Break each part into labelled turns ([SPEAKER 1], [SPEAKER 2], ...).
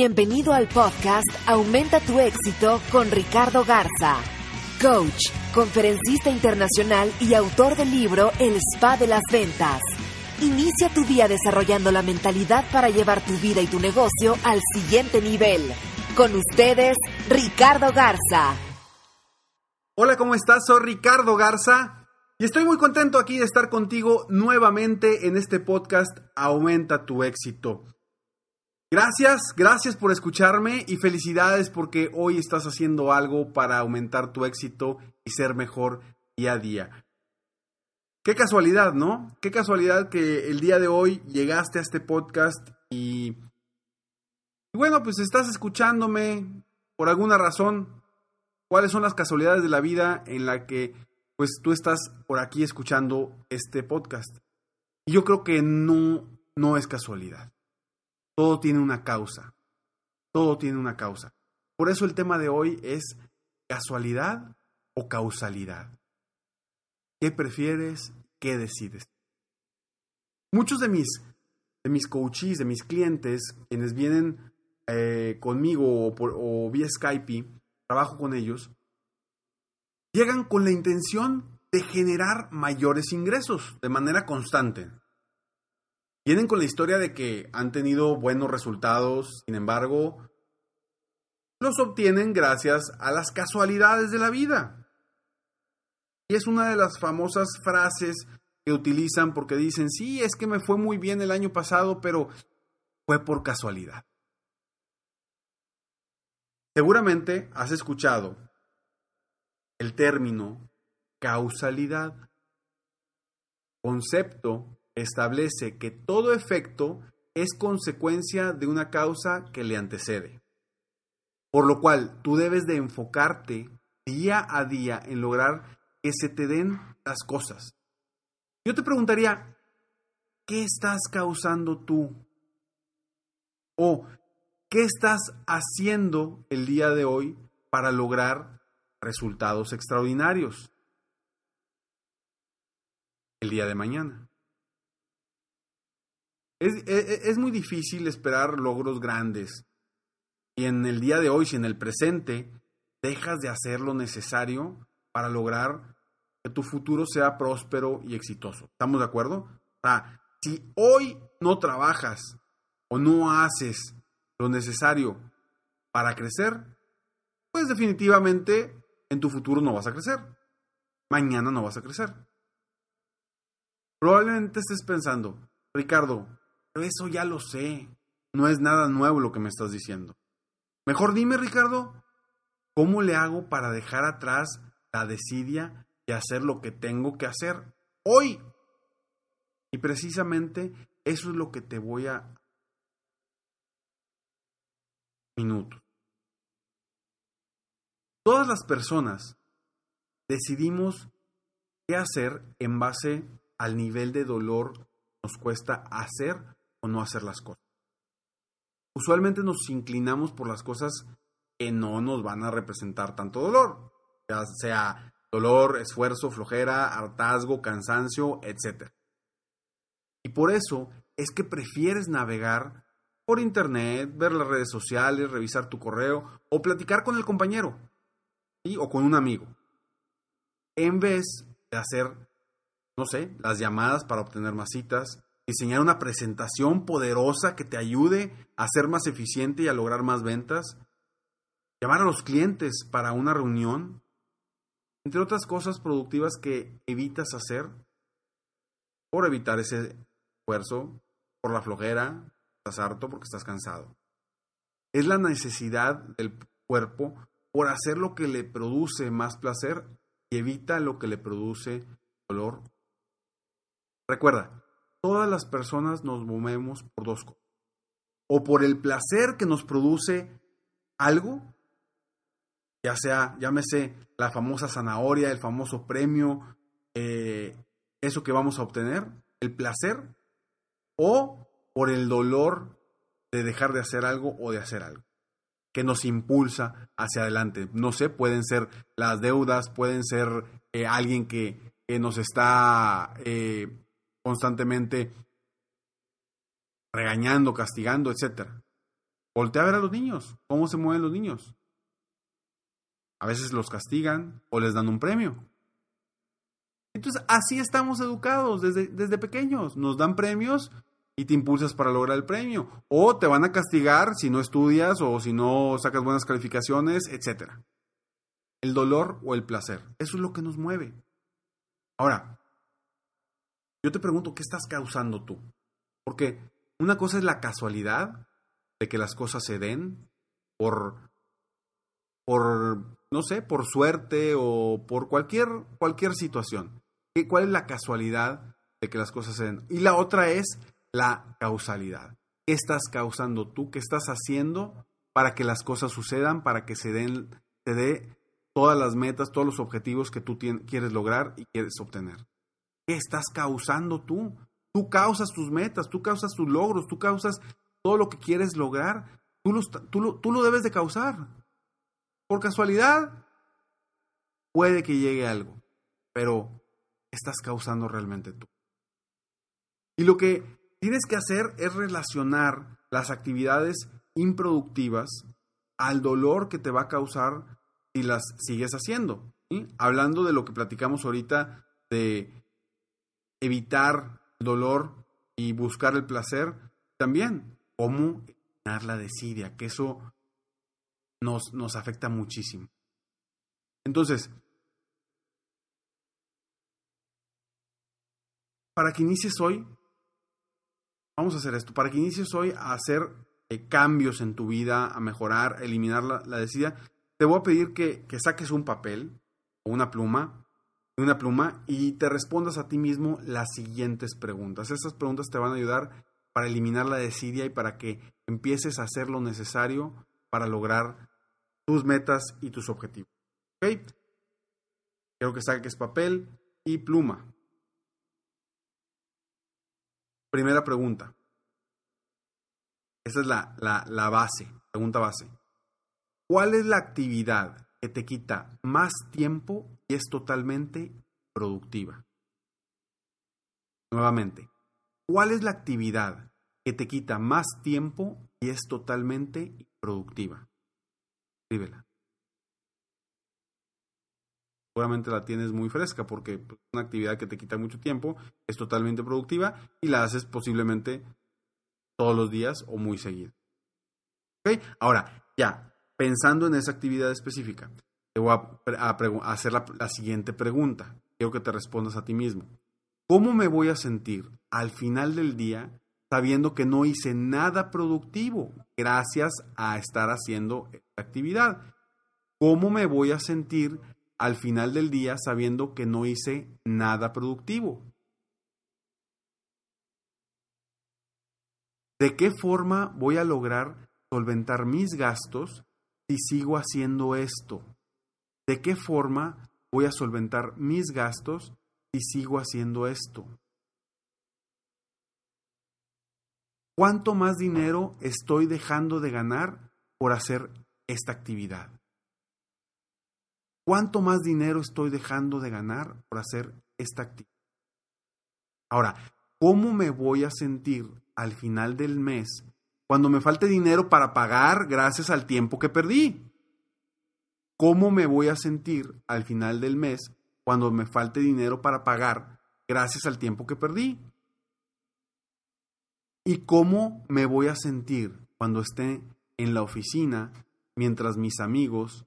[SPEAKER 1] Bienvenido al podcast Aumenta tu éxito con Ricardo Garza, coach, conferencista internacional y autor del libro El Spa de las Ventas. Inicia tu día desarrollando la mentalidad para llevar tu vida y tu negocio al siguiente nivel. Con ustedes, Ricardo Garza.
[SPEAKER 2] Hola, ¿cómo estás? Soy Ricardo Garza y estoy muy contento aquí de estar contigo nuevamente en este podcast Aumenta tu éxito. Gracias, gracias por escucharme y felicidades porque hoy estás haciendo algo para aumentar tu éxito y ser mejor día a día. Qué casualidad, ¿no? Qué casualidad que el día de hoy llegaste a este podcast y, y bueno, pues estás escuchándome por alguna razón. ¿Cuáles son las casualidades de la vida en la que pues tú estás por aquí escuchando este podcast? Y yo creo que no, no es casualidad. Todo tiene una causa. Todo tiene una causa. Por eso el tema de hoy es casualidad o causalidad. ¿Qué prefieres? ¿Qué decides? Muchos de mis, de mis coaches, de mis clientes, quienes vienen eh, conmigo o, por, o vía Skype, trabajo con ellos, llegan con la intención de generar mayores ingresos de manera constante. Vienen con la historia de que han tenido buenos resultados, sin embargo, los obtienen gracias a las casualidades de la vida. Y es una de las famosas frases que utilizan porque dicen, sí, es que me fue muy bien el año pasado, pero fue por casualidad. Seguramente has escuchado el término causalidad, concepto establece que todo efecto es consecuencia de una causa que le antecede. Por lo cual tú debes de enfocarte día a día en lograr que se te den las cosas. Yo te preguntaría, ¿qué estás causando tú? ¿O qué estás haciendo el día de hoy para lograr resultados extraordinarios el día de mañana? Es, es, es, muy difícil esperar logros grandes. Y en el día de hoy, si en el presente dejas de hacer lo necesario para lograr que tu futuro sea próspero y exitoso. ¿Estamos de acuerdo? O sea, si hoy no trabajas o no haces lo necesario para crecer, pues definitivamente en tu futuro no vas a crecer. Mañana no vas a crecer. Probablemente estés pensando, Ricardo, eso ya lo sé. No es nada nuevo lo que me estás diciendo. Mejor dime, Ricardo, ¿cómo le hago para dejar atrás la desidia y hacer lo que tengo que hacer hoy? Y precisamente eso es lo que te voy a... Minutos. Todas las personas decidimos qué hacer en base al nivel de dolor nos cuesta hacer o no hacer las cosas. Usualmente nos inclinamos por las cosas que no nos van a representar tanto dolor, ya sea dolor, esfuerzo, flojera, hartazgo, cansancio, etc. Y por eso es que prefieres navegar por internet, ver las redes sociales, revisar tu correo o platicar con el compañero o con un amigo, en vez de hacer, no sé, las llamadas para obtener más citas, diseñar una presentación poderosa que te ayude a ser más eficiente y a lograr más ventas, llamar a los clientes para una reunión, entre otras cosas productivas que evitas hacer por evitar ese esfuerzo, por la flojera, estás harto porque estás cansado. Es la necesidad del cuerpo por hacer lo que le produce más placer y evita lo que le produce dolor. Recuerda, todas las personas nos movemos por dos cosas. O por el placer que nos produce algo, ya sea, llámese la famosa zanahoria, el famoso premio, eh, eso que vamos a obtener, el placer, o por el dolor de dejar de hacer algo o de hacer algo que nos impulsa hacia adelante. No sé, pueden ser las deudas, pueden ser eh, alguien que, nos está eh, constantemente regañando, castigando, etc. Voltea a ver a los niños, cómo se mueven los niños. A veces los castigan o les dan un premio. Entonces, así estamos educados desde, desde pequeños. Nos dan premios y te impulsas para lograr el premio. O te van a castigar si no estudias o si no sacas buenas calificaciones, etc. El dolor o el placer. Eso es lo que nos mueve. Ahora, yo te pregunto, ¿qué estás causando tú? Porque una cosa es la casualidad de que las cosas se den por, por no sé, por suerte o por cualquier, cualquier situación. ¿Cuál es la casualidad de que las cosas se den? Y la otra es la causalidad. ¿Qué estás causando tú? ¿Qué estás haciendo para que las cosas sucedan, para que se den, te dé todas las metas, todos los objetivos que tú quieres lograr y quieres obtener? ¿Qué estás causando tú? Tú causas tus metas, tú causas tus logros, tú causas todo lo que quieres lograr. Tú tú tú lo debes de causar. Por casualidad, puede que llegue algo, pero ¿qué estás causando realmente tú? Y lo que tienes que hacer es relacionar las actividades improductivas al dolor que te va a causar si las sigues haciendo. Hablando de lo que platicamos ahorita de evitar el dolor y buscar el placer, también cómo eliminar la desidia, que eso nos, nos afecta muchísimo. Entonces, para que inicies hoy, vamos a hacer esto, para que inicies hoy a hacer eh, cambios en tu vida, a mejorar, a eliminar la, la te voy a pedir que, que saques un papel o una pluma, una pluma y te respondas a ti mismo las siguientes preguntas. Estas preguntas te van a ayudar para eliminar la desidia y para que empieces a hacer lo necesario para lograr tus metas y tus objetivos. ¿Ok? Quiero que saques papel y pluma. Primera pregunta. Esa es la, la, base, pregunta base. ¿Cuál es la actividad que te quita más tiempo y es totalmente productiva? Nuevamente, ¿cuál es la actividad que te quita más tiempo y es totalmente productiva? Escríbela seguramente la tienes muy fresca porque es pues, una actividad que te quita mucho tiempo, es totalmente productiva y la haces posiblemente todos los días o muy seguido. ¿Ok? Ahora, ya, pensando en esa actividad específica, te voy a, hacer la, la siguiente pregunta. Quiero que te respondas a ti mismo. ¿Cómo me voy a sentir al final del día sabiendo que no hice nada productivo gracias a estar haciendo esta actividad? ¿Cómo me voy a sentir al final del día sabiendo que no hice nada productivo. ¿De qué forma voy a lograr solventar mis gastos si sigo haciendo esto? ¿De qué forma voy a solventar mis gastos si sigo haciendo esto? ¿Cuánto más dinero estoy dejando de ganar por hacer esta actividad? ¿Cuánto más dinero estoy dejando de ganar por hacer esta actividad? Ahora, ¿cómo me voy a sentir al final del mes cuando me falte dinero para pagar gracias al tiempo que perdí? ¿Cómo me voy a sentir al final del mes cuando me falte dinero para pagar gracias al tiempo que perdí? ¿Y cómo me voy a sentir cuando esté en la oficina mientras mis amigos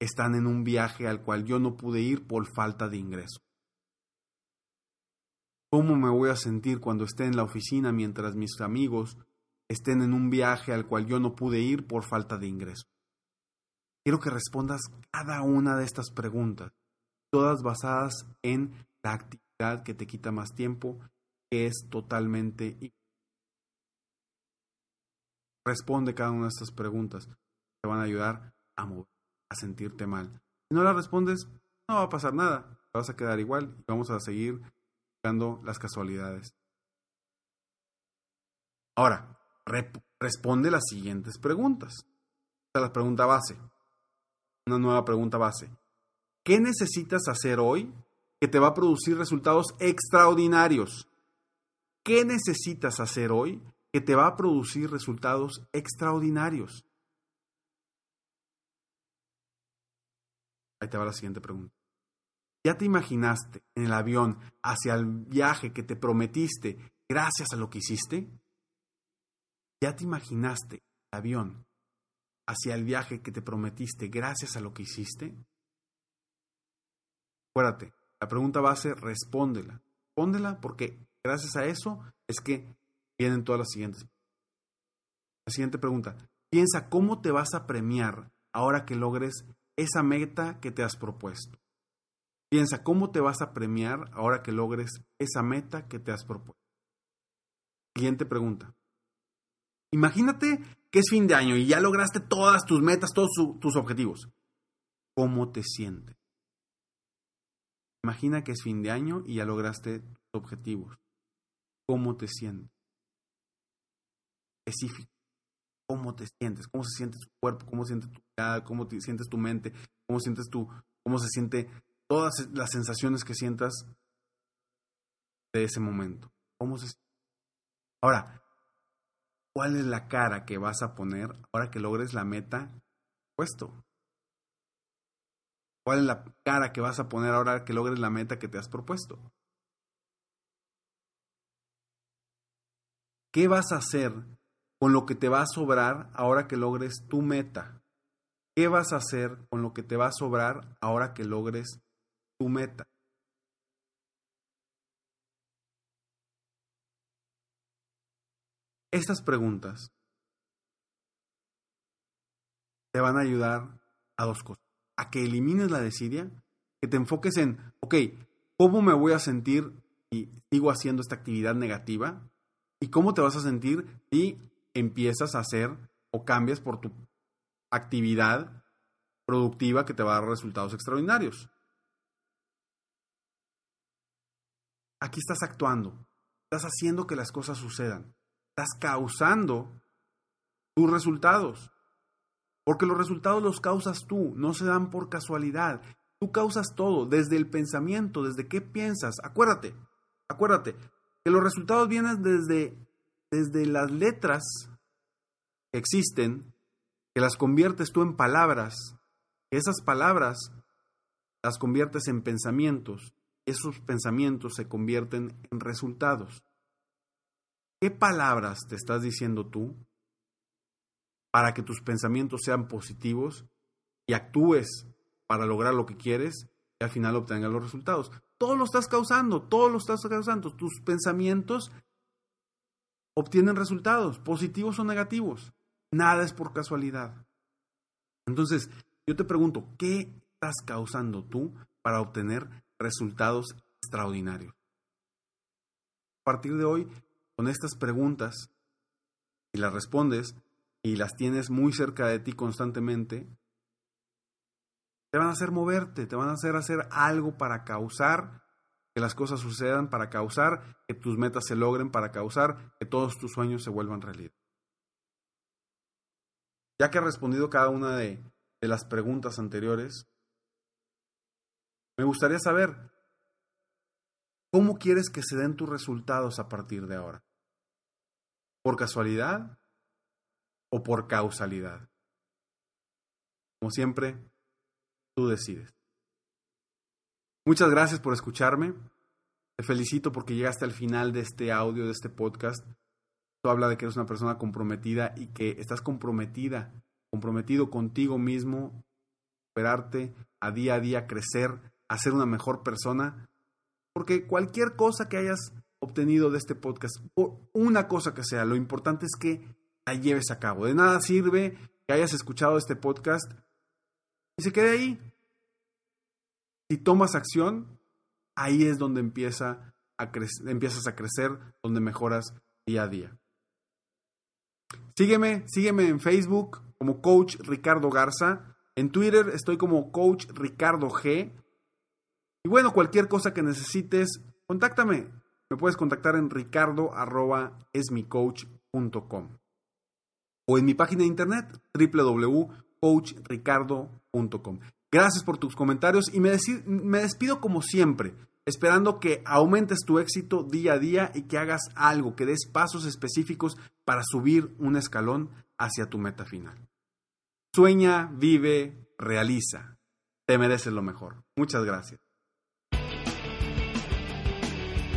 [SPEAKER 2] están en un viaje al cual yo no pude ir por falta de ingreso? ¿Cómo me voy a sentir cuando esté en la oficina mientras mis amigos estén en un viaje al cual yo no pude ir por falta de ingreso? Quiero que respondas cada una de estas preguntas, todas basadas en la actividad que te quita más tiempo, que es totalmente... Responde cada una de estas preguntas, te van a ayudar a mover, a sentirte mal. Si no las respondes, no va a pasar nada, te vas a quedar igual y vamos a seguir buscando las casualidades. Ahora, responde las siguientes preguntas. Esta es la pregunta base una nueva pregunta base. ¿Qué necesitas hacer hoy que te va a producir resultados extraordinarios? ¿Qué necesitas hacer hoy que te va a producir resultados extraordinarios? Ahí te va la siguiente pregunta. ¿Ya te imaginaste en el avión hacia el viaje que te prometiste gracias a lo que hiciste? ¿Ya te imaginaste el avión hacia el viaje que te prometiste gracias a lo que hiciste? Acuérdate, la pregunta base, respóndela. Respóndela porque gracias a eso es que vienen todas las siguientes. La siguiente pregunta, piensa cómo te vas a premiar ahora que logres esa meta que te has propuesto. Piensa cómo te vas a premiar ahora que logres esa meta que te has propuesto. Siguiente pregunta. Imagínate que es fin de año y ya lograste todas tus metas, todos tus objetivos. ¿Cómo te sientes? Imagina que es fin de año y ya lograste tus objetivos. ¿Cómo te sientes? Específico. ¿Cómo te sientes? ¿Cómo se siente tu cuerpo? ¿Cómo se siente tu mirada? ¿Cómo te sientes tu mente? ¿Cómo sientes tu, cómo se siente todas las sensaciones que sientas de ese momento? ¿Cómo se Ahora, ¿Cuál es la cara que vas a poner ahora que logres la meta puesto? ¿Cuál es la cara que vas a poner ahora que logres la meta que te has propuesto? ¿Qué vas a hacer con lo que te va a sobrar ahora que logres tu meta? ¿Qué vas a hacer con lo que te va a sobrar ahora que logres tu meta? Estas preguntas te van a ayudar a dos cosas. A que elimines la desidia, que te enfoques en, ok, ¿cómo me voy a sentir si sigo haciendo esta actividad negativa? ¿Y cómo te vas a sentir si empiezas a hacer o cambias por tu actividad productiva que te va a dar resultados extraordinarios? Aquí estás actuando, estás haciendo que las cosas sucedan estás causando tus resultados. Porque los resultados los causas tú, no se dan por casualidad. Tú causas todo, desde el pensamiento, desde qué piensas. Acuérdate, acuérdate, que los resultados vienen desde, desde las letras que existen, que las conviertes tú en palabras, que esas palabras las conviertes en pensamientos, esos pensamientos se convierten en resultados. ¿Qué palabras te estás diciendo tú para que tus pensamientos sean positivos y actúes para lograr lo que quieres y al final obtengas los resultados? Todo lo estás causando, todo lo estás causando. Tus pensamientos obtienen resultados, positivos o negativos. Nada es por casualidad. Entonces, yo te pregunto, ¿qué estás causando tú para obtener resultados extraordinarios? A partir de hoy, con estas preguntas y las respondes y las tienes muy cerca de ti constantemente, te van a hacer moverte, te van a hacer hacer algo para causar que las cosas sucedan, para causar que tus metas se logren, para causar que todos tus sueños se vuelvan realidad. Ya que has respondido cada una de, de las preguntas anteriores, me gustaría saber ¿Cómo quieres que se den tus resultados a partir de ahora? ¿Por casualidad o por causalidad? Como siempre, tú decides. Muchas gracias por escucharme. Te felicito porque llegaste al final de este audio, de este podcast. Esto habla de que eres una persona comprometida y que estás comprometida, comprometido contigo mismo, esperarte a día a día crecer, a ser una mejor persona. Porque cualquier cosa que hayas obtenido de este podcast, o una cosa que sea, lo importante es que la lleves a cabo. De nada sirve que hayas escuchado este podcast y se quede ahí. Si tomas acción, ahí es donde empieza a empiezas a crecer, donde mejoras día a día. Sígueme, sígueme en Facebook como Coach Ricardo Garza. En Twitter estoy como Coach Ricardo G. Y bueno, cualquier cosa que necesites, contáctame. Me puedes contactar en ricardo.esmicoach.com o en mi página de internet www.coachricardo.com. Gracias por tus comentarios y me, me despido como siempre, esperando que aumentes tu éxito día a día y que hagas algo, que des pasos específicos para subir un escalón hacia tu meta final. Sueña, vive, realiza. Te mereces lo mejor. Muchas gracias.